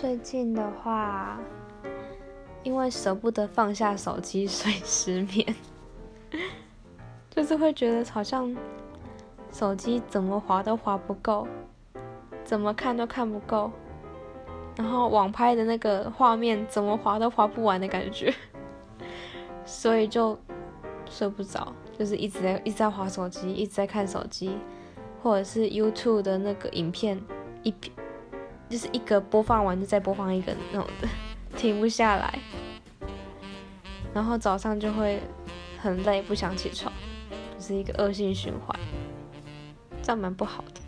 最近的话，因为舍不得放下手机，所以失眠。就是会觉得好像手机怎么滑都滑不够，怎么看都看不够，然后网拍的那个画面怎么滑都滑不完的感觉，所以就睡不着，就是一直在一直在滑手机，一直在看手机，或者是 YouTube 的那个影片一。就是一个播放完就再播放一个那种的，停不下来，然后早上就会很累，不想起床，就是一个恶性循环，这样蛮不好的。